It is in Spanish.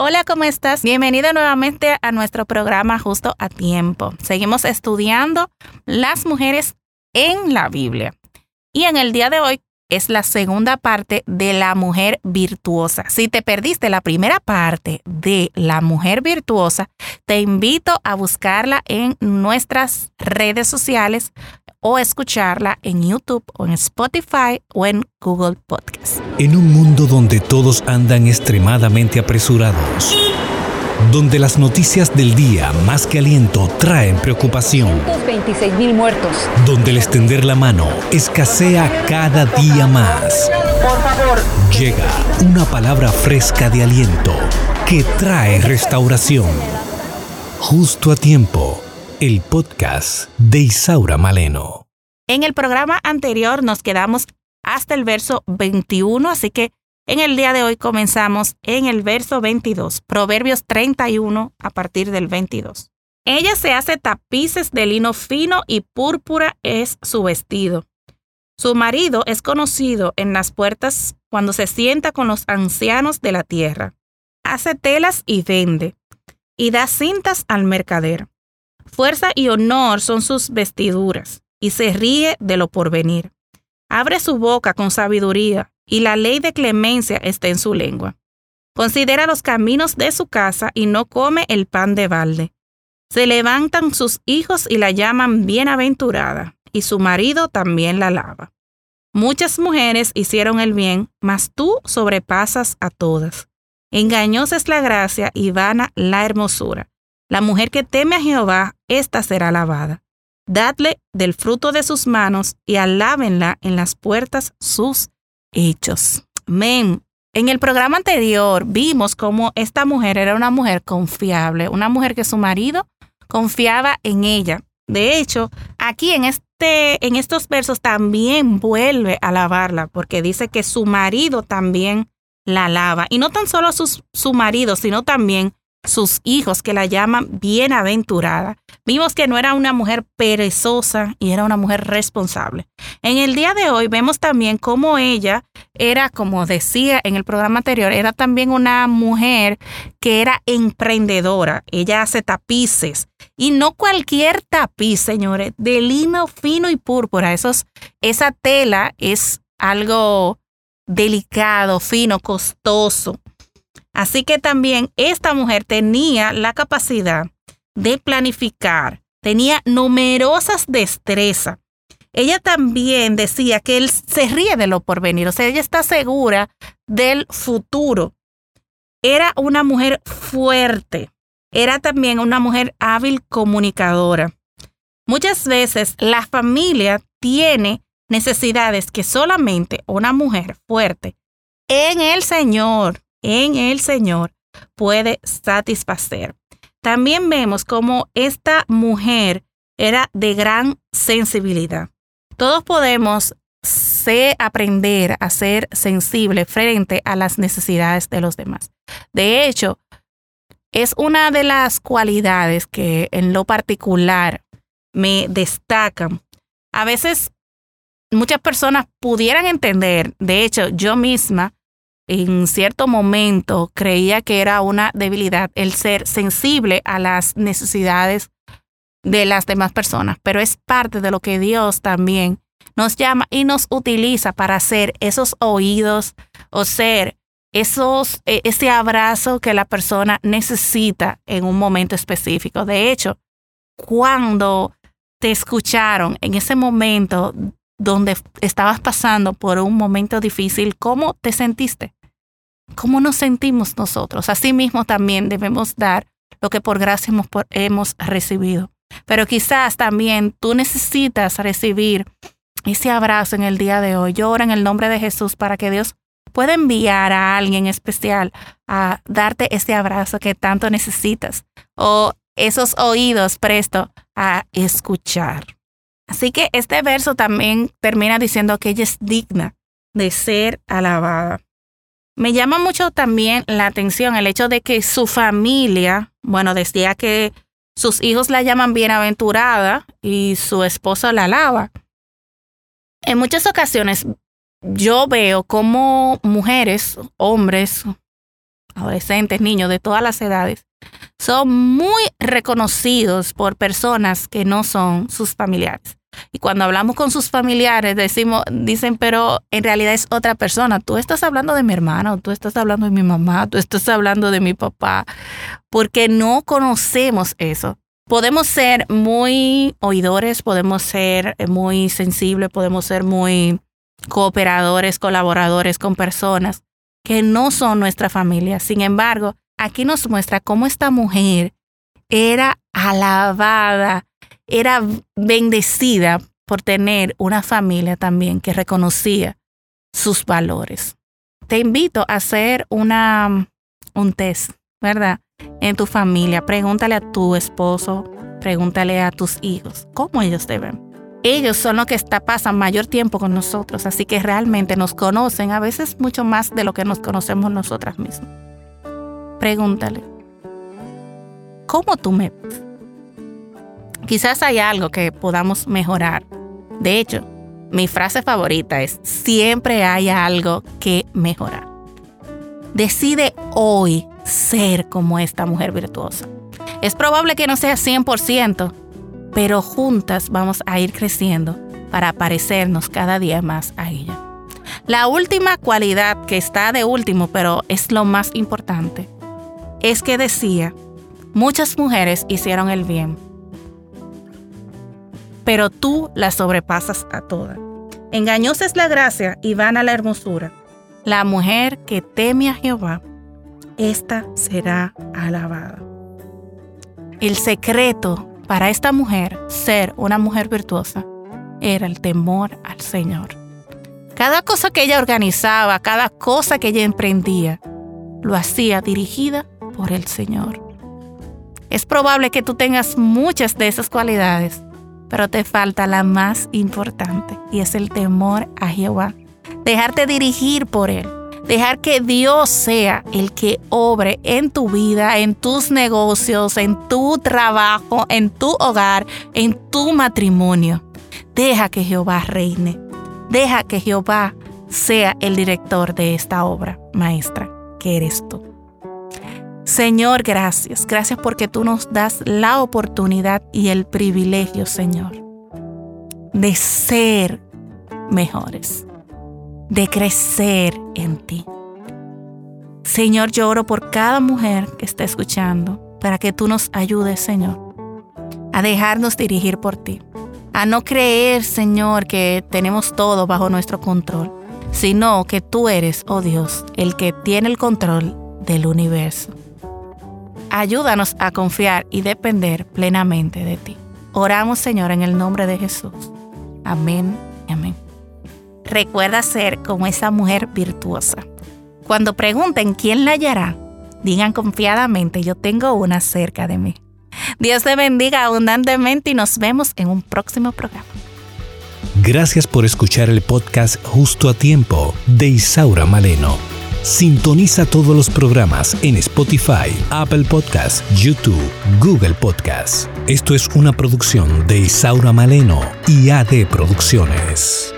Hola, ¿cómo estás? Bienvenida nuevamente a nuestro programa Justo a Tiempo. Seguimos estudiando las mujeres en la Biblia. Y en el día de hoy es la segunda parte de la mujer virtuosa. Si te perdiste la primera parte de la mujer virtuosa, te invito a buscarla en nuestras redes sociales o escucharla en YouTube o en Spotify o en Google Podcast. En un mundo donde todos andan extremadamente apresurados, donde las noticias del día más que aliento traen preocupación, 26 mil muertos. donde el extender la mano escasea cada día más. Por favor. Llega una palabra fresca de aliento que trae restauración. Justo a tiempo, el podcast de Isaura Maleno. En el programa anterior nos quedamos hasta el verso 21, así que en el día de hoy comenzamos en el verso 22, Proverbios 31 a partir del 22. Ella se hace tapices de lino fino y púrpura es su vestido. Su marido es conocido en las puertas cuando se sienta con los ancianos de la tierra. Hace telas y vende, y da cintas al mercader. Fuerza y honor son sus vestiduras, y se ríe de lo porvenir. Abre su boca con sabiduría, y la ley de clemencia está en su lengua. Considera los caminos de su casa y no come el pan de balde. Se levantan sus hijos y la llaman bienaventurada, y su marido también la alaba. Muchas mujeres hicieron el bien, mas tú sobrepasas a todas. Engañosa es la gracia y vana la hermosura. La mujer que teme a Jehová, ésta será alabada. Dadle del fruto de sus manos y alábenla en las puertas sus hechos. Amén. En el programa anterior vimos cómo esta mujer era una mujer confiable, una mujer que su marido confiaba en ella. De hecho, aquí en, este, en estos versos también vuelve a alabarla porque dice que su marido también la alaba. Y no tan solo sus, su marido, sino también sus hijos que la llaman bienaventurada. Vimos que no era una mujer perezosa y era una mujer responsable. En el día de hoy vemos también cómo ella era, como decía en el programa anterior, era también una mujer que era emprendedora. Ella hace tapices y no cualquier tapiz, señores, de lino fino y púrpura. Esos, esa tela es algo delicado, fino, costoso. Así que también esta mujer tenía la capacidad de planificar, tenía numerosas destrezas. Ella también decía que él se ríe de lo porvenir, o sea, ella está segura del futuro. Era una mujer fuerte, era también una mujer hábil comunicadora. Muchas veces la familia tiene necesidades que solamente una mujer fuerte en el Señor en el Señor puede satisfacer. También vemos cómo esta mujer era de gran sensibilidad. Todos podemos aprender a ser sensible frente a las necesidades de los demás. De hecho, es una de las cualidades que en lo particular me destacan. A veces muchas personas pudieran entender, de hecho yo misma en cierto momento creía que era una debilidad el ser sensible a las necesidades de las demás personas, pero es parte de lo que Dios también nos llama y nos utiliza para hacer esos oídos o ser esos, e, ese abrazo que la persona necesita en un momento específico. De hecho, cuando te escucharon en ese momento donde estabas pasando por un momento difícil, ¿cómo te sentiste? ¿Cómo nos sentimos nosotros? Asimismo también debemos dar lo que por gracia hemos, hemos recibido. Pero quizás también tú necesitas recibir ese abrazo en el día de hoy. Oro en el nombre de Jesús para que Dios pueda enviar a alguien especial a darte ese abrazo que tanto necesitas o esos oídos presto a escuchar. Así que este verso también termina diciendo que ella es digna de ser alabada. Me llama mucho también la atención el hecho de que su familia, bueno, decía que sus hijos la llaman bienaventurada y su esposo la alaba. En muchas ocasiones yo veo como mujeres, hombres, adolescentes, niños de todas las edades, son muy reconocidos por personas que no son sus familiares. Y cuando hablamos con sus familiares, decimos, dicen, pero en realidad es otra persona. Tú estás hablando de mi hermana, o tú estás hablando de mi mamá, tú estás hablando de mi papá, porque no conocemos eso. Podemos ser muy oidores, podemos ser muy sensibles, podemos ser muy cooperadores, colaboradores con personas que no son nuestra familia. Sin embargo, aquí nos muestra cómo esta mujer era alabada, era bendecida por tener una familia también que reconocía sus valores. Te invito a hacer una, un test, ¿verdad? En tu familia. Pregúntale a tu esposo, pregúntale a tus hijos, ¿cómo ellos te ven? Ellos son los que está, pasan mayor tiempo con nosotros, así que realmente nos conocen, a veces mucho más de lo que nos conocemos nosotras mismas. Pregúntale, ¿cómo tú me ves? Quizás hay algo que podamos mejorar. De hecho, mi frase favorita es, siempre hay algo que mejorar. Decide hoy ser como esta mujer virtuosa. Es probable que no sea 100%, pero juntas vamos a ir creciendo para parecernos cada día más a ella. La última cualidad que está de último, pero es lo más importante, es que decía, muchas mujeres hicieron el bien, pero tú la sobrepasas a todas. Engañosa es la gracia y vana la hermosura. La mujer que teme a Jehová, esta será alabada. El secreto para esta mujer ser una mujer virtuosa era el temor al Señor. Cada cosa que ella organizaba, cada cosa que ella emprendía, lo hacía dirigida por el Señor. Es probable que tú tengas muchas de esas cualidades, pero te falta la más importante y es el temor a Jehová. Dejarte dirigir por Él. Dejar que Dios sea el que obre en tu vida, en tus negocios, en tu trabajo, en tu hogar, en tu matrimonio. Deja que Jehová reine. Deja que Jehová sea el director de esta obra maestra que eres tú. Señor, gracias. Gracias porque tú nos das la oportunidad y el privilegio, Señor, de ser mejores de crecer en ti. Señor, yo oro por cada mujer que está escuchando para que tú nos ayudes, Señor, a dejarnos dirigir por ti, a no creer, Señor, que tenemos todo bajo nuestro control, sino que tú eres, oh Dios, el que tiene el control del universo. Ayúdanos a confiar y depender plenamente de ti. Oramos, Señor, en el nombre de Jesús. Amén y amén. Recuerda ser como esa mujer virtuosa. Cuando pregunten quién la hallará, digan confiadamente, yo tengo una cerca de mí. Dios te bendiga abundantemente y nos vemos en un próximo programa. Gracias por escuchar el podcast Justo a Tiempo de Isaura Maleno. Sintoniza todos los programas en Spotify, Apple Podcasts, YouTube, Google Podcasts. Esto es una producción de Isaura Maleno y AD Producciones.